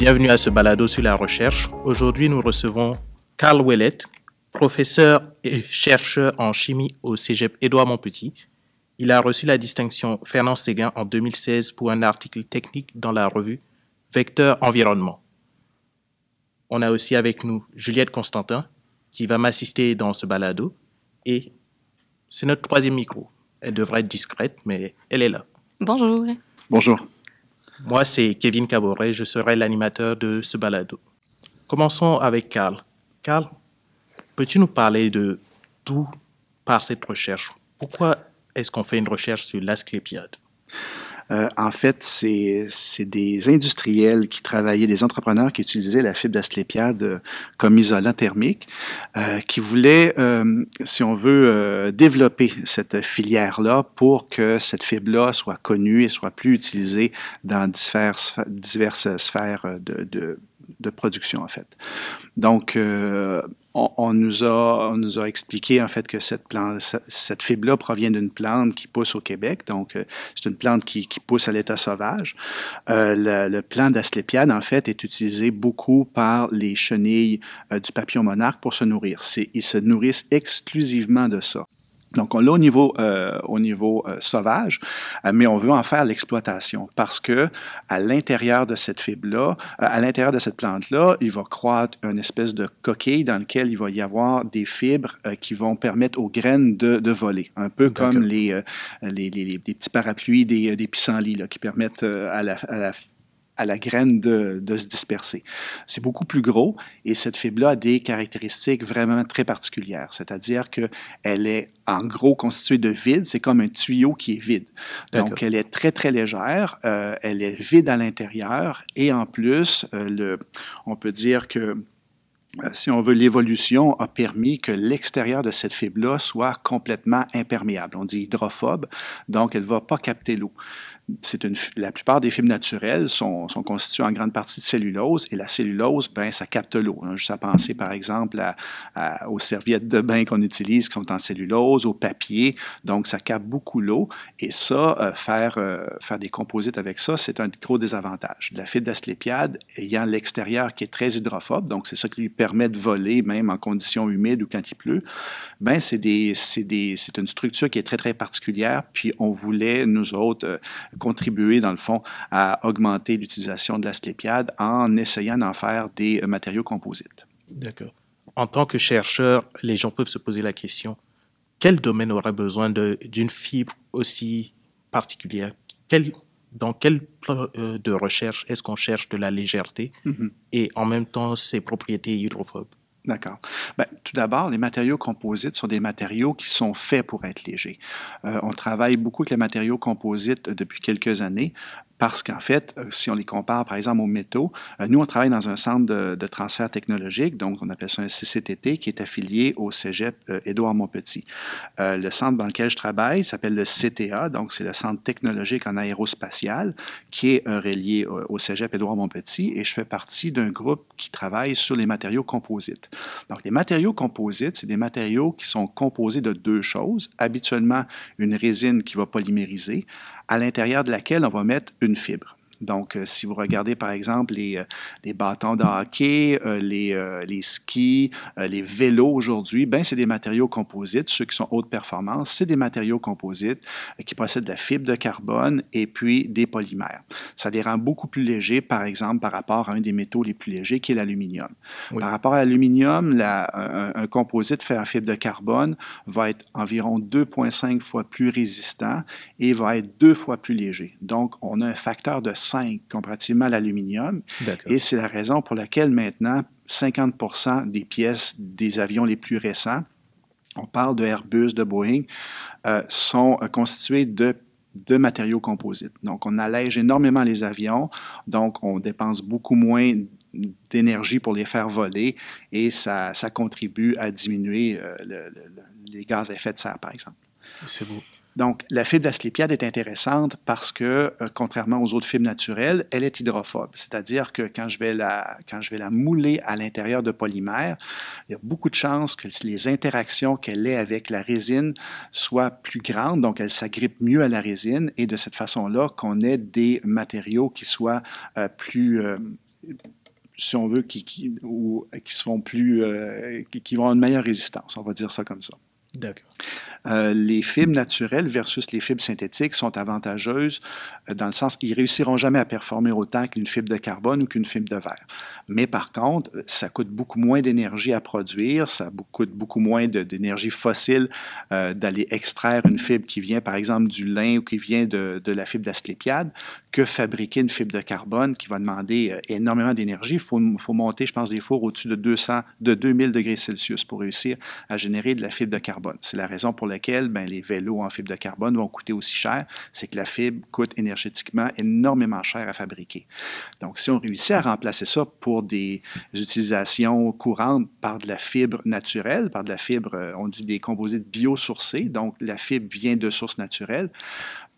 Bienvenue à ce balado sur la recherche. Aujourd'hui, nous recevons Carl Ouellet, professeur et chercheur en chimie au Cégep Édouard Montpetit. Il a reçu la distinction Fernand Séguin en 2016 pour un article technique dans la revue Vecteur Environnement. On a aussi avec nous Juliette Constantin, qui va m'assister dans ce balado. Et c'est notre troisième micro. Elle devrait être discrète, mais elle est là. Bonjour. Bonjour. Moi, c'est Kevin Caboret. Je serai l'animateur de ce balado. Commençons avec Carl. Carl, peux-tu nous parler de d'où par cette recherche? Pourquoi est-ce qu'on fait une recherche sur l'asclépiade euh, en fait, c'est des industriels qui travaillaient, des entrepreneurs qui utilisaient la fibre d'asclépiade euh, comme isolant thermique, euh, qui voulaient, euh, si on veut, euh, développer cette filière-là pour que cette fibre-là soit connue et soit plus utilisée dans diverses, diverses sphères de, de, de production, en fait. Donc, euh, on, nous a, on nous a expliqué en fait que cette, cette fibre-là provient d'une plante qui pousse au Québec. Donc, euh, c'est une plante qui, qui pousse à l'état sauvage. Euh, le, le, plant d'asclépiade, en fait, est utilisé beaucoup par les chenilles du papillon monarque pour se nourrir. Ils se nourrissent exclusivement de ça. Donc, on l'a au niveau, euh, au niveau euh, sauvage, euh, mais on veut en faire l'exploitation parce que à l'intérieur de cette fibre-là, à l'intérieur de cette plante-là, il va croître une espèce de coquille dans laquelle il va y avoir des fibres qui vont permettre aux graines de, de voler, un peu comme les, les, les, les, petits parapluies des, des pissenlits là, qui permettent à la, à la à la graine de, de se disperser. C'est beaucoup plus gros et cette fibre-là a des caractéristiques vraiment très particulières, c'est-à-dire qu'elle est en gros constituée de vide, c'est comme un tuyau qui est vide. Donc, elle est très, très légère, euh, elle est vide à l'intérieur et en plus, euh, le, on peut dire que euh, si on veut, l'évolution a permis que l'extérieur de cette fibre-là soit complètement imperméable. On dit hydrophobe, donc elle ne va pas capter l'eau la plupart des fibres naturelles sont, sont, constituées en grande partie de cellulose et la cellulose, ben, ça capte l'eau. Juste à penser, par exemple, aux serviettes de bain qu'on utilise qui sont en cellulose, au papier. Donc, ça capte beaucoup l'eau et ça, euh, faire, euh, faire des composites avec ça, c'est un gros désavantage. La fibre d'asclépiade ayant l'extérieur qui est très hydrophobe, donc c'est ça qui lui permet de voler même en conditions humides ou quand il pleut, ben, c'est une structure qui est très, très particulière. Puis, on voulait, nous autres, euh, contribuer, dans le fond, à augmenter l'utilisation de l'asclépiade en essayant d'en faire des matériaux composites. D'accord. En tant que chercheur, les gens peuvent se poser la question, quel domaine aurait besoin d'une fibre aussi particulière? Quel, Dans quel plan euh, de recherche est-ce qu'on cherche de la légèreté? Mm -hmm. et en même temps ses propriétés hydrophobes D'accord. Ben, tout d'abord, les matériaux composites sont des matériaux qui sont faits pour être légers. Euh, on travaille beaucoup avec les matériaux composites depuis quelques années parce qu'en fait, euh, si on les compare par exemple aux métaux, euh, nous on travaille dans un centre de, transfert technologique, donc on appelle ça un CCTT, qui est affilié au Cégep euh, Édouard Montpetit. Euh, le centre dans lequel je travaille s'appelle le CTA, donc c'est le Centre technologique en aérospatial, qui est relié au, Cégep Édouard Montpetit, et je fais partie d'un groupe qui travaille sur les matériaux composites. Donc les matériaux composites, c'est des matériaux qui sont composés de deux choses, habituellement une résine qui va polymériser, à l'intérieur de laquelle on va mettre une fibre. Donc, euh, si vous regardez par exemple les, euh, les bâtons de hockey, euh, les, les skis, les vélos aujourd'hui, ben c'est des matériaux composites. Ceux qui sont haute performance, c'est des matériaux composites qui possèdent de la fibre de carbone et puis des polymères. Ça les rend beaucoup plus légers, par exemple, par rapport à un des métaux les plus légers qui est l'aluminium. Oui. Par rapport à l'aluminium, un, un, composite fait en fibre de carbone va être environ 2,5 fois plus résistant et va être deux fois plus léger. Donc, on a un facteur de 5 comparativement à l'aluminium. Et c'est la raison pour laquelle maintenant, 50% des pièces des avions les plus récents, on parle de Airbus, de Boeing, euh, sont euh, constituées de de matériaux composites. Donc, on allège énormément les avions, donc on dépense beaucoup moins d'énergie pour les faire voler et ça, ça contribue à diminuer euh, le, le, les gaz à effet de serre, par exemple. C'est beau. Donc, la fibre d'asclépiade est intéressante parce que, euh, contrairement aux autres fibres naturelles, elle est hydrophobe. C'est-à-dire que quand je, vais la, mouler à l'intérieur de polymères, il y a beaucoup de chances que les interactions qu'elle ait avec la résine soient plus grandes, donc elle s'agrippe mieux à la résine et de cette façon-là qu'on ait des matériaux qui soient euh, plus... Euh, si on veut, qui, plus, qui vont avoir une meilleure résistance, on va dire ça comme ça. D'accord. Euh, les fibres naturelles versus les fibres synthétiques sont avantageuses euh, dans le sens qu'ils réussiront jamais à performer autant qu'une fibre de carbone ou qu'une fibre de verre. Mais par contre, ça coûte beaucoup moins d'énergie à produire, ça coûte beaucoup moins d'énergie fossile euh, d'aller extraire une fibre qui vient par exemple du lin ou qui vient de, de la fibre d'asclépiade que fabriquer une fibre de carbone qui va demander énormément d'énergie. Il faut, monter, je pense, des fours au-dessus de 200, de 2000 degrés Celsius pour réussir à générer de la fibre de carbone. C'est la raison pour laquelle ben, les vélos en fibre de carbone vont coûter aussi cher, c'est que la fibre coûte énergétiquement énormément cher à fabriquer. Donc, si on réussit à remplacer ça pour des utilisations courantes par de la fibre naturelle, par de la fibre, euh, on dit des composites biosourcés, donc la fibre vient de sources naturelles,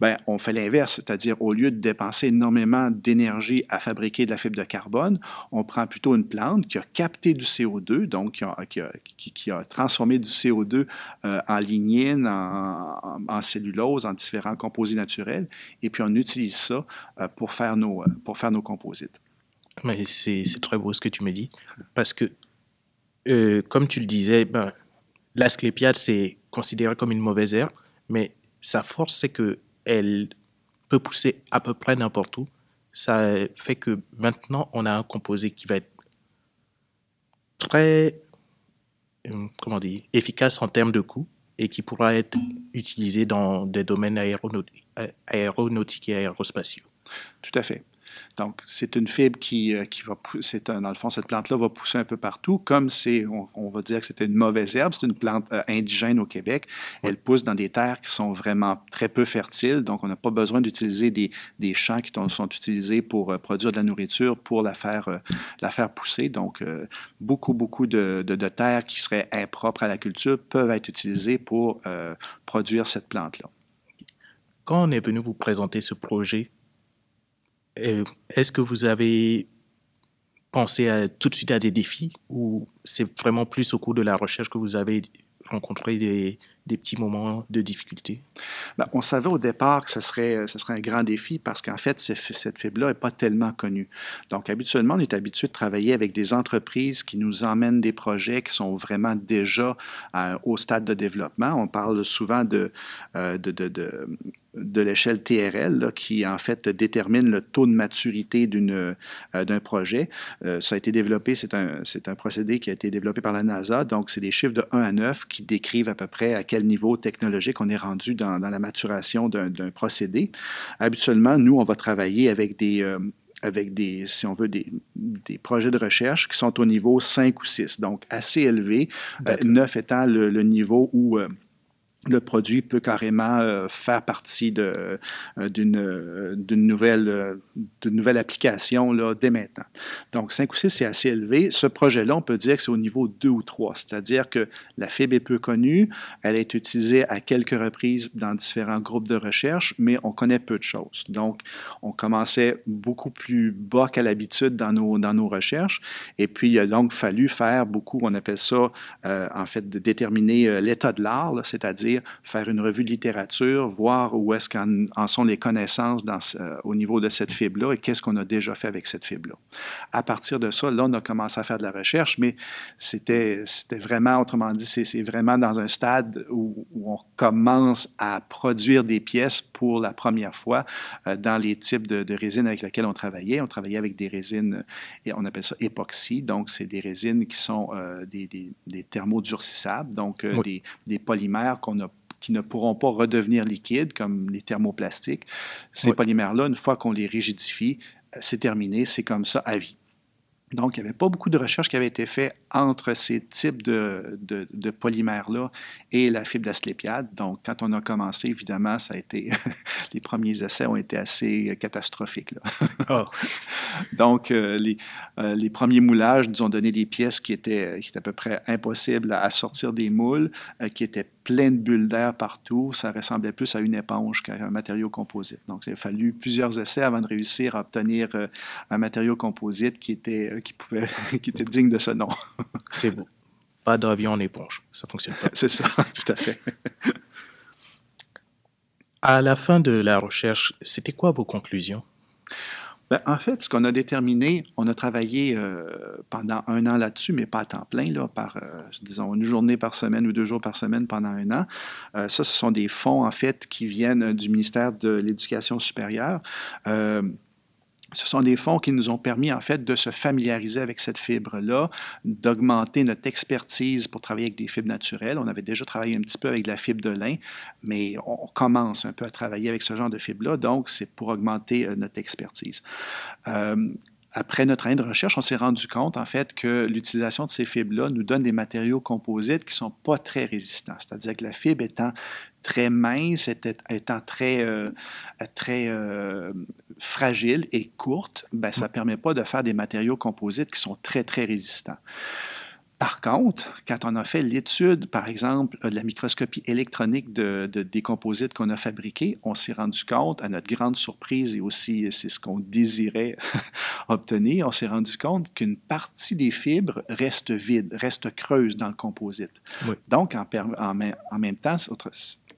ben, on fait l'inverse, c'est-à-dire au lieu de dépenser énormément d'énergie à fabriquer de la fibre de carbone, on prend plutôt une plante qui a capté du CO2, donc qui a, qui a transformé du CO2 euh, en lignine, en, cellulose, en différents composés naturels, et puis on utilise ça euh, pour, faire nos, euh, pour faire nos composites. Mais c'est très beau ce que tu me dis, parce que, comme tu le disais, ben, l'asclépiade, c'est considéré comme une mauvaise herbe, mais sa force, c'est que elle peut pousser à peu près n'importe où. Ça fait que maintenant, on a un composé qui va être très, euh, comment dire, efficace en termes de coût et qui pourra être utilisé dans des domaines aéronautiques et aérospatiaux. Tout à fait. Donc, c'est une fibre qui, euh, qui va pousser, dans le fond, cette plante-là va pousser un peu partout, comme c'est, on, va dire que c'était une mauvaise herbe, c'est une plante euh, indigène au Québec. Elle pousse dans des terres qui sont vraiment très peu fertiles, donc on n'a pas besoin d'utiliser des, des, champs qui sont utilisés pour euh, produire de la nourriture, pour la faire, la faire pousser. Donc, beaucoup, beaucoup de, de, de, terres qui seraient impropres à la culture peuvent être utilisées pour produire cette plante-là. Quand on est venu vous présenter ce projet, est-ce que vous avez pensé tout de suite à des défis ou c'est vraiment plus au cours de la recherche que vous avez rencontré des, petits moments de difficulté? Ben, on savait au départ que ce serait, ce serait un grand défi parce qu'en fait, cette fibre-là n'est pas tellement connue. Donc, habituellement, on est habitué de travailler avec des entreprises qui nous emmènent des projets qui sont vraiment déjà euh, au stade de développement. On parle souvent de, euh, de l'échelle TRL, là, qui en fait détermine le taux de maturité d'une, euh, d'un projet. Euh, ça a été développé, c'est un, c'est un procédé qui a été développé par la NASA, donc c'est des chiffres de 1 à 9 qui décrivent à peu près à quel niveau technologique on est rendu dans, dans la maturation d'un, d'un procédé. Habituellement, nous, on va travailler avec des, euh, avec des, si on veut, des, des, projets de recherche qui sont au niveau 5 ou 6, donc assez élevé, 9 étant le, le niveau où le produit peut carrément euh, faire partie euh, d'une d'une nouvelle, euh, application dès maintenant. Donc, 5 ou 6, c'est assez élevé. Ce projet-là, on peut dire que c'est au niveau 2 ou 3, c'est-à-dire que la fibre est peu connue, elle est utilisée à quelques reprises dans différents groupes de recherche, mais on connaît peu de choses. Donc, on commençait beaucoup plus bas qu'à l'habitude dans nos, dans nos recherches, et puis il a donc fallu faire beaucoup, on appelle ça, en fait, de déterminer l'état de l'art, c'est-à-dire faire une revue de littérature, voir où est-ce qu'en sont les connaissances dans, euh, au niveau de cette fibre-là et qu'est-ce qu'on a déjà fait avec cette fibre-là. À partir de ça, là, on a commencé à faire de la recherche, mais c'était vraiment, autrement dit, c'est vraiment dans un stade où, on commence à produire des pièces pour la première fois euh, dans les types de, de, résines avec lesquelles on travaillait. On travaillait avec des résines, et on appelle ça époxy, donc c'est des résines qui sont euh, des, des, des, thermodurcissables, donc oui. des, des polymères qu'on qui ne pourront pas redevenir liquides, comme les thermoplastiques. Ces oui. polymères-là, une fois qu'on les rigidifie, c'est terminé, c'est comme ça à vie. Donc, il n'y avait pas beaucoup de recherches qui avaient été faites entre ces types de, de, de polymères-là et la fibre d'asclépiade. Donc, quand on a commencé, évidemment, ça a été les premiers essais ont été assez catastrophiques. Là. Oh. Donc, euh, les, euh, les, premiers moulages nous ont donné des pièces qui étaient, qui étaient à peu près impossibles à, sortir des moules, euh, qui étaient pleines de bulles d'air partout. Ça ressemblait plus à une éponge qu'à un matériau composite. Donc, il a fallu plusieurs essais avant de réussir à obtenir euh, un matériau composite qui était, qui pouvait, qui était digne de ce nom. C'est beau. Pas d'avion en éponge. Ça fonctionne pas. C'est ça, tout à fait. à la fin de la recherche, c'était quoi vos conclusions? Ben, en fait, ce qu'on a déterminé, on a travaillé euh, pendant un an là-dessus, mais pas à temps plein, là, par, euh, disons, une journée par semaine ou deux jours par semaine pendant un an. Euh, ça, ce sont des fonds, en fait, qui viennent du ministère de l'Éducation supérieure. Ce sont des fonds qui nous ont permis, en fait, de se familiariser avec cette fibre-là, d'augmenter notre expertise pour travailler avec des fibres naturelles. On avait déjà travaillé un petit peu avec la fibre de lin, mais on commence un peu à travailler avec ce genre de fibre-là, donc c'est pour augmenter euh, notre expertise. Euh, après notre année de recherche, on s'est rendu compte, en fait, que l'utilisation de ces fibres-là nous donne des matériaux composites qui ne sont pas très résistants. C'est-à-dire que la fibre étant très mince, étant très, euh, très euh, fragile et courte, ben, ça ne permet pas de faire des matériaux composites qui sont très, très résistants. Par contre, quand on a fait l'étude, par exemple, de la microscopie électronique de, des composites qu'on a fabriqués, on s'est rendu compte, à notre grande surprise, et aussi c'est ce qu'on désirait obtenir, on s'est rendu compte qu'une partie des fibres reste vide, reste creuse dans le composite. Donc, en, en, en, même temps,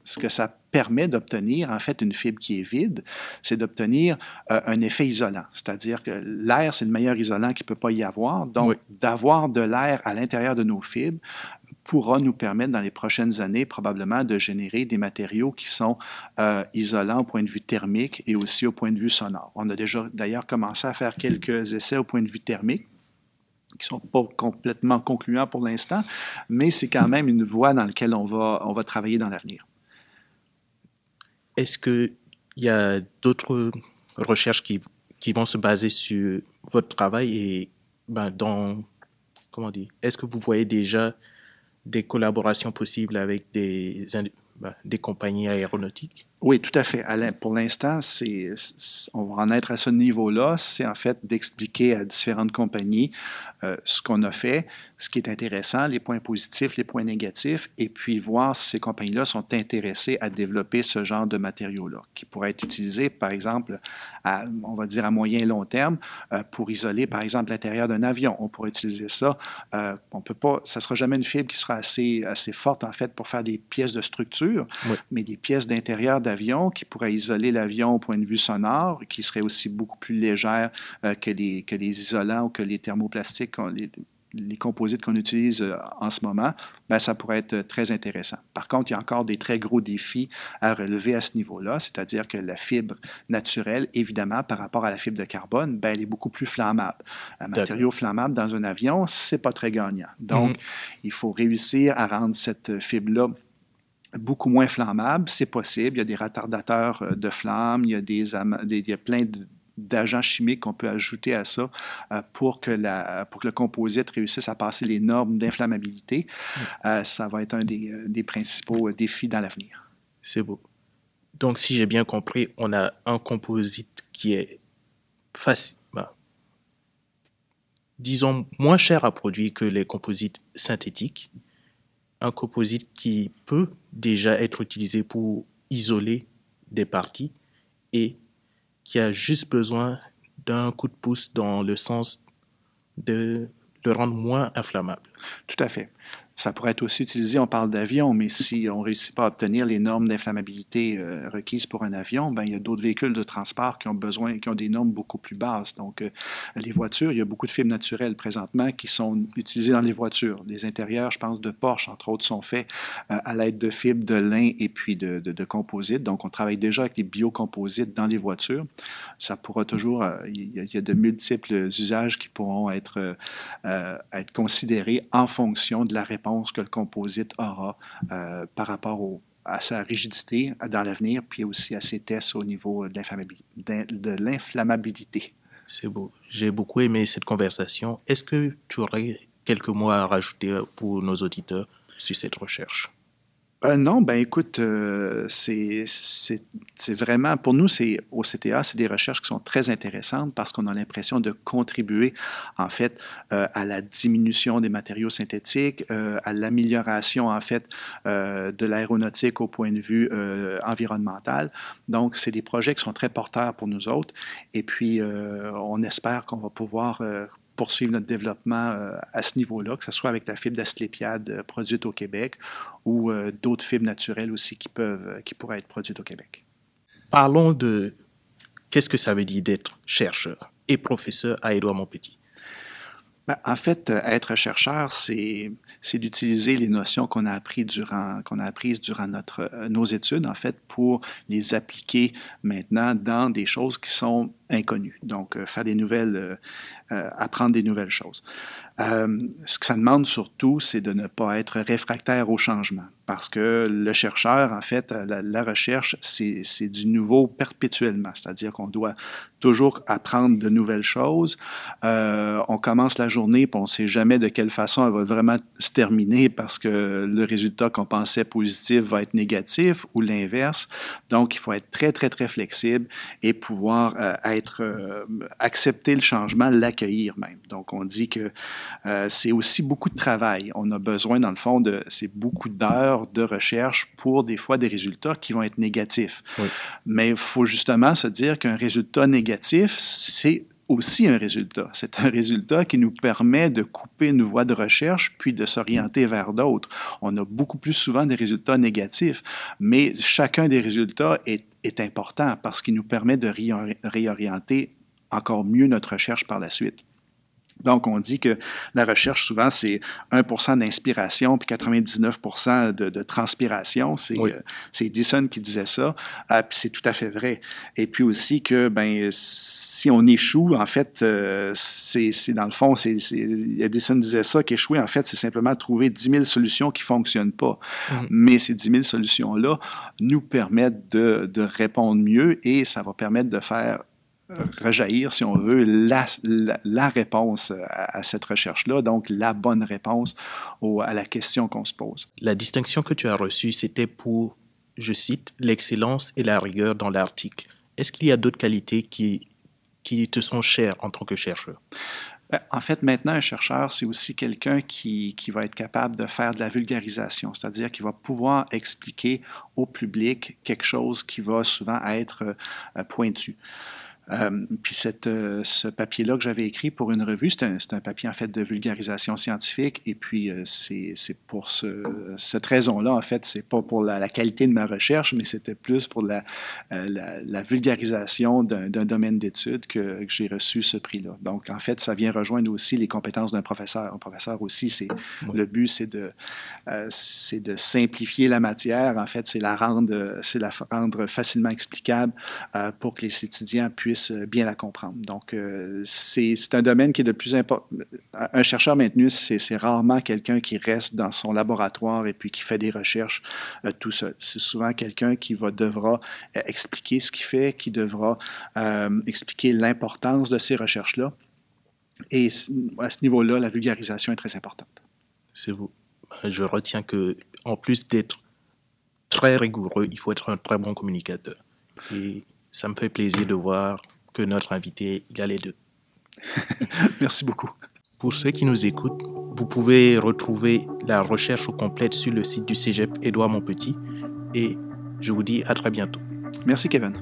ce que ça permet d'obtenir, en fait, une fibre qui est vide, c'est d'obtenir euh, un effet isolant. C'est-à-dire que l'air, c'est le meilleur isolant qu'il ne peut pas y avoir. Donc, d'avoir de l'air à l'intérieur de nos fibres pourra nous permettre dans les prochaines années probablement de générer des matériaux qui sont euh, isolants au point de vue thermique et aussi au point de vue sonore. On a déjà d'ailleurs commencé à faire quelques essais au point de vue thermique qui ne sont pas complètement concluants pour l'instant, mais c'est quand même une voie dans laquelle on va, on va travailler dans l'avenir. Est-ce qu'il y a d'autres recherches qui, vont se baser sur votre travail et ben, dans, comment est-ce que vous voyez déjà des collaborations possibles avec des, ben, des compagnies aéronautiques? Oui, tout à fait. Pour l'instant, on va en être à ce niveau-là. C'est en fait d'expliquer à différentes compagnies euh, ce qu'on a fait, ce qui est intéressant, les points positifs, les points négatifs, et puis voir si ces compagnies-là sont intéressées à développer ce genre de matériaux-là, qui pourraient être utilisés, par exemple, à, on va dire à moyen et long terme, euh, pour isoler, par exemple, l'intérieur d'un avion. On pourrait utiliser ça. Euh, on peut pas, ça ne sera jamais une fibre qui sera assez, assez forte, en fait, pour faire des pièces de structure, mais des pièces d'intérieur d'avion qui pourraient isoler l'avion au point de vue sonore, qui seraient aussi beaucoup plus légères que, les, que les isolants ou que les thermoplastiques les, composites qu'on utilise euh, en ce moment, ben, ça pourrait être très intéressant. Par contre, il y a encore des très gros défis à relever à ce niveau-là, c'est-à-dire que la fibre naturelle, évidemment, par rapport à la fibre de carbone, ben, elle est beaucoup plus flammable. Un matériau flammable dans un avion, c'est pas très gagnant. Donc, mhm. il faut réussir à rendre cette fibre-là beaucoup moins flammable, c'est possible. Il y a des retardateurs euh, de flammes, il y a, des, il y a plein de d'agents chimiques qu'on peut ajouter à ça euh, pour, que la, pour que le composite réussisse à passer les normes d'inflammabilité. Mm. Euh, ça va être un des, des principaux défis dans l'avenir. C'est beau. Donc, si j'ai bien compris, on a un composite qui est facile, bah, disons, moins cher à produire que les composites synthétiques. Un composite qui peut déjà être utilisé pour isoler des parties et qui a juste besoin d'un coup de pouce dans le sens de le rendre moins inflammable. Tout à fait. Ça pourrait être aussi utilisé, on parle d'avion, mais si on ne réussit pas à obtenir les normes d'inflammabilité euh, requises pour un avion, ben, il y a d'autres véhicules de transport qui ont besoin, qui ont des normes beaucoup plus basses. Donc, euh, les voitures, il y a beaucoup de fibres naturelles présentement qui sont utilisées dans les voitures. Les intérieurs, je pense, de Porsche, entre autres, sont faits euh, à l'aide de fibres de lin et puis de, composites. Donc, on travaille déjà avec les biocomposites dans les voitures. Ça pourra toujours, il y, a, de multiples usages qui pourront être, être considérés en fonction de la réponse que le composite aura euh, par rapport à sa rigidité dans l'avenir, puis aussi à ses tests au niveau de l'inflammabilité. C'est beau. J'ai beaucoup aimé cette conversation. Est-ce que tu aurais quelques mots à rajouter pour nos auditeurs sur cette recherche? Euh, non, ben écoute, euh, c'est vraiment, pour nous, c'est au CTA, c'est des recherches qui sont très intéressantes parce qu'on a l'impression de contribuer, en fait, euh, à la diminution des matériaux synthétiques, à l'amélioration, en fait, de l'aéronautique au point de vue environnemental. Donc, c'est des projets qui sont très porteurs pour nous autres. Et puis, on espère qu'on va pouvoir poursuivre notre développement euh, à ce niveau-là, que ce soit avec la fibre d'asclépiade euh, produite au Québec ou euh, d'autres fibres naturelles aussi qui, peuvent, qui pourraient être produites au Québec. Parlons de qu'est-ce que ça veut dire d'être chercheur et professeur à Édouard Montpetit ben, en fait, être chercheur, c'est d'utiliser les notions qu'on a apprises durant qu'on a apprises durant notre nos études en fait pour les appliquer maintenant dans des choses qui sont inconnues. Donc faire des nouvelles apprendre des nouvelles choses. Ce que ça demande surtout, c'est de ne pas être réfractaire au changement parce que le chercheur, en fait, la, recherche, c'est du nouveau perpétuellement, c'est-à-dire qu'on doit toujours apprendre de nouvelles choses. Euh, on commence la journée, puis on ne sait jamais de quelle façon elle va vraiment se terminer parce que le résultat qu'on pensait positif va être négatif ou l'inverse. Donc, il faut être très, très, très flexible et pouvoir euh, être, euh, accepter le changement, l'accueillir même. Donc, on dit que c'est aussi beaucoup de travail. On a besoin, dans le fond, de, c'est beaucoup d'heures de recherche pour des fois des résultats qui vont être négatifs. Mais il faut justement se dire qu'un résultat négatif, c'est aussi un résultat. C'est un résultat qui nous permet de couper une voie de recherche puis de s'orienter vers d'autres. On a beaucoup plus souvent des résultats négatifs, mais chacun des résultats est, est important parce qu'il nous permet de réorienter encore mieux notre recherche par la suite. Donc, on dit que la recherche, souvent, c'est 1% d'inspiration puis 99 de, de transpiration. C'est oui. euh, Edison qui disait ça. Euh, puis c'est tout à fait vrai. Et puis aussi que, ben, si on échoue, en fait, euh, c'est dans le fond, c'est Edison disait ça, qu'échouer, en fait, c'est simplement trouver 10 000 solutions qui ne fonctionnent pas. Mm -hmm. Mais ces 10 000 solutions-là nous permettent de, de répondre mieux et ça va permettre de faire rejaillir, si on veut, la, la, la réponse à, à cette recherche-là, donc la bonne réponse au, à la question qu'on se pose. La distinction que tu as reçue, c'était pour, je cite, l'excellence et la rigueur dans l'article. Est-ce qu'il y a d'autres qualités qui, qui te sont chères en tant que chercheur? En fait, maintenant, un chercheur, c'est aussi quelqu'un qui, qui, va être capable de faire de la vulgarisation, c'est-à-dire qu'il va pouvoir expliquer au public quelque chose qui va souvent être euh, pointu. Euh, puis cette, euh, ce papier-là que j'avais écrit pour une revue, c'est un, un, papier en fait de vulgarisation scientifique. Et puis euh, c'est pour ce, cette raison-là, en fait, c'est pas pour la, la, qualité de ma recherche, mais c'était plus pour la, la, la vulgarisation d'un domaine d'études que, que j'ai reçu ce prix-là. Donc en fait, ça vient rejoindre aussi les compétences d'un professeur. Un professeur aussi, c'est oui. le but, c'est de, c'est de simplifier la matière. En fait, c'est la rendre, c'est la rendre facilement explicable pour que les étudiants puissent puissent bien la comprendre. Donc, euh, c'est un domaine qui est de plus important. Un chercheur maintenu, c'est rarement quelqu'un qui reste dans son laboratoire et puis qui fait des recherches euh, tout seul. C'est souvent quelqu'un qui va, devra euh, expliquer ce qu'il fait, qui devra euh, expliquer l'importance de ces recherches-là. Et à ce niveau-là, la vulgarisation est très importante. C'est vous. Je retiens que, en plus d'être très rigoureux, il faut être un très bon communicateur. Et ça me fait plaisir de voir que notre invité, il a les deux. Merci beaucoup. Pour ceux qui nous écoutent, vous pouvez retrouver la recherche complète sur le site du Cégep Édouard Montpetit et je vous dis à très bientôt. Merci Kevin.